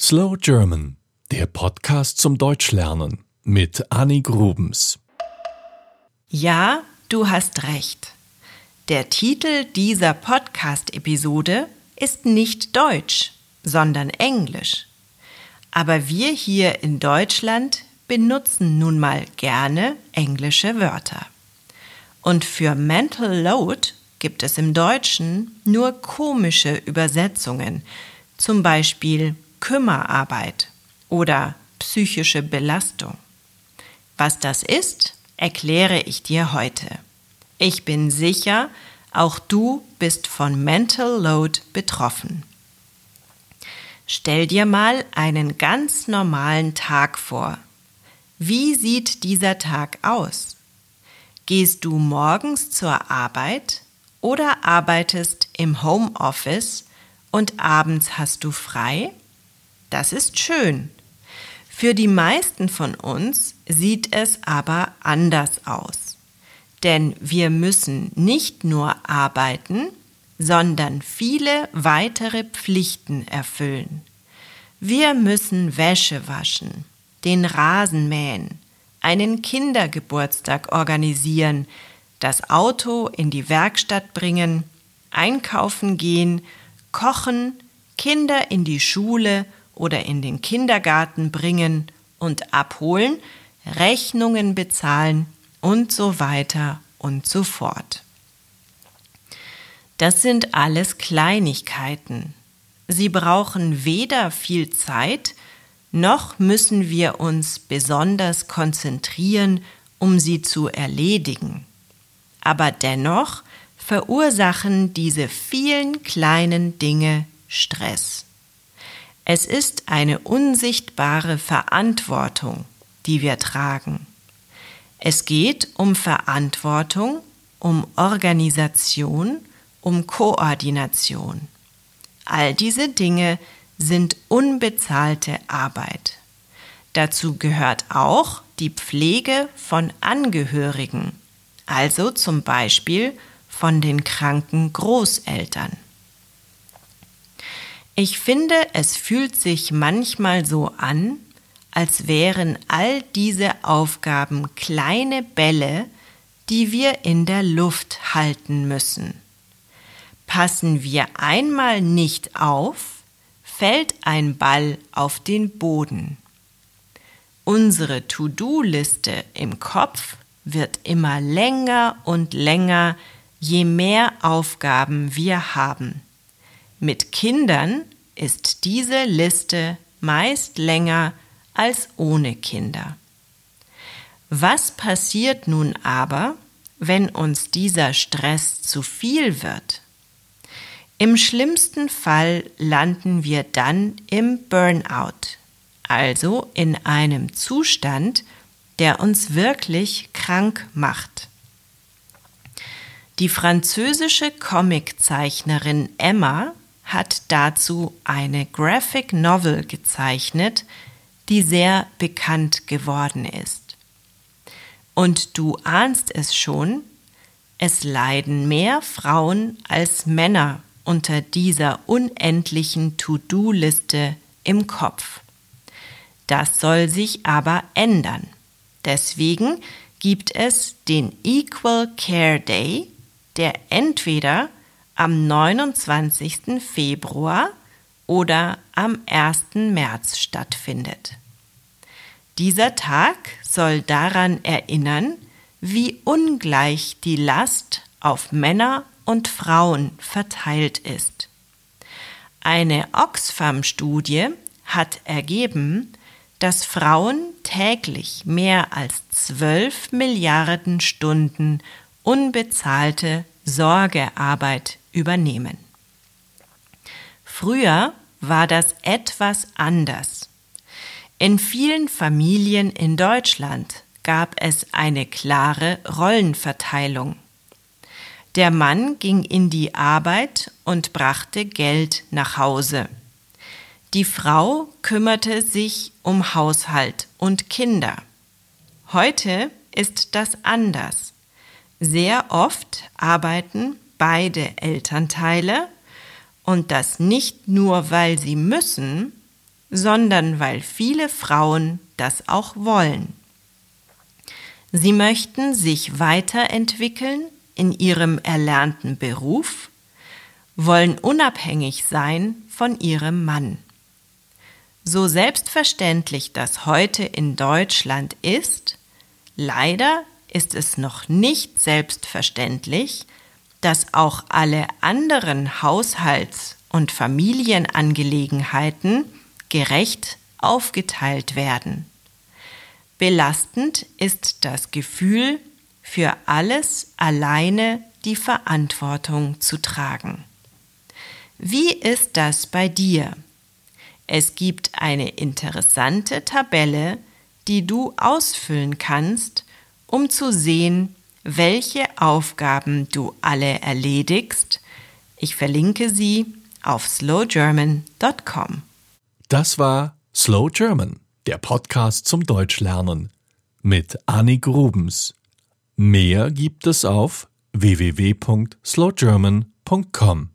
Slow German, der Podcast zum Deutschlernen mit Annie Grubens. Ja, du hast recht. Der Titel dieser Podcast-Episode ist nicht Deutsch, sondern Englisch. Aber wir hier in Deutschland benutzen nun mal gerne englische Wörter. Und für Mental Load gibt es im Deutschen nur komische Übersetzungen, zum Beispiel Kümmerarbeit oder psychische Belastung. Was das ist, erkläre ich dir heute. Ich bin sicher, auch du bist von Mental Load betroffen. Stell dir mal einen ganz normalen Tag vor. Wie sieht dieser Tag aus? Gehst du morgens zur Arbeit oder arbeitest im Homeoffice und abends hast du frei? Das ist schön. Für die meisten von uns sieht es aber anders aus. Denn wir müssen nicht nur arbeiten, sondern viele weitere Pflichten erfüllen. Wir müssen Wäsche waschen, den Rasen mähen, einen Kindergeburtstag organisieren, das Auto in die Werkstatt bringen, einkaufen gehen, kochen, Kinder in die Schule oder in den Kindergarten bringen und abholen, Rechnungen bezahlen und so weiter und so fort. Das sind alles Kleinigkeiten. Sie brauchen weder viel Zeit, noch müssen wir uns besonders konzentrieren, um sie zu erledigen. Aber dennoch verursachen diese vielen kleinen Dinge Stress. Es ist eine unsichtbare Verantwortung, die wir tragen. Es geht um Verantwortung, um Organisation, um Koordination. All diese Dinge sind unbezahlte Arbeit. Dazu gehört auch die Pflege von Angehörigen, also zum Beispiel von den kranken Großeltern. Ich finde, es fühlt sich manchmal so an, als wären all diese Aufgaben kleine Bälle, die wir in der Luft halten müssen. Passen wir einmal nicht auf, fällt ein Ball auf den Boden. Unsere To-Do-Liste im Kopf wird immer länger und länger, je mehr Aufgaben wir haben. Mit Kindern ist diese Liste meist länger als ohne Kinder. Was passiert nun aber, wenn uns dieser Stress zu viel wird? Im schlimmsten Fall landen wir dann im Burnout, also in einem Zustand, der uns wirklich krank macht. Die französische Comiczeichnerin Emma hat dazu eine Graphic Novel gezeichnet, die sehr bekannt geworden ist. Und du ahnst es schon, es leiden mehr Frauen als Männer unter dieser unendlichen To-Do-Liste im Kopf. Das soll sich aber ändern. Deswegen gibt es den Equal Care Day, der entweder am 29. Februar oder am 1. März stattfindet. Dieser Tag soll daran erinnern, wie ungleich die Last auf Männer und Frauen verteilt ist. Eine Oxfam-Studie hat ergeben, dass Frauen täglich mehr als 12 Milliarden Stunden unbezahlte Sorgearbeit übernehmen. Früher war das etwas anders. In vielen Familien in Deutschland gab es eine klare Rollenverteilung. Der Mann ging in die Arbeit und brachte Geld nach Hause. Die Frau kümmerte sich um Haushalt und Kinder. Heute ist das anders. Sehr oft arbeiten beide Elternteile und das nicht nur, weil sie müssen, sondern weil viele Frauen das auch wollen. Sie möchten sich weiterentwickeln in ihrem erlernten Beruf, wollen unabhängig sein von ihrem Mann. So selbstverständlich das heute in Deutschland ist, leider ist es noch nicht selbstverständlich, dass auch alle anderen Haushalts- und Familienangelegenheiten gerecht aufgeteilt werden. Belastend ist das Gefühl, für alles alleine die Verantwortung zu tragen. Wie ist das bei dir? Es gibt eine interessante Tabelle, die du ausfüllen kannst, um zu sehen, welche Aufgaben du alle erledigst. Ich verlinke sie auf slowgerman.com. Das war Slow German, der Podcast zum Deutschlernen mit Annik Rubens. Mehr gibt es auf www.slowgerman.com.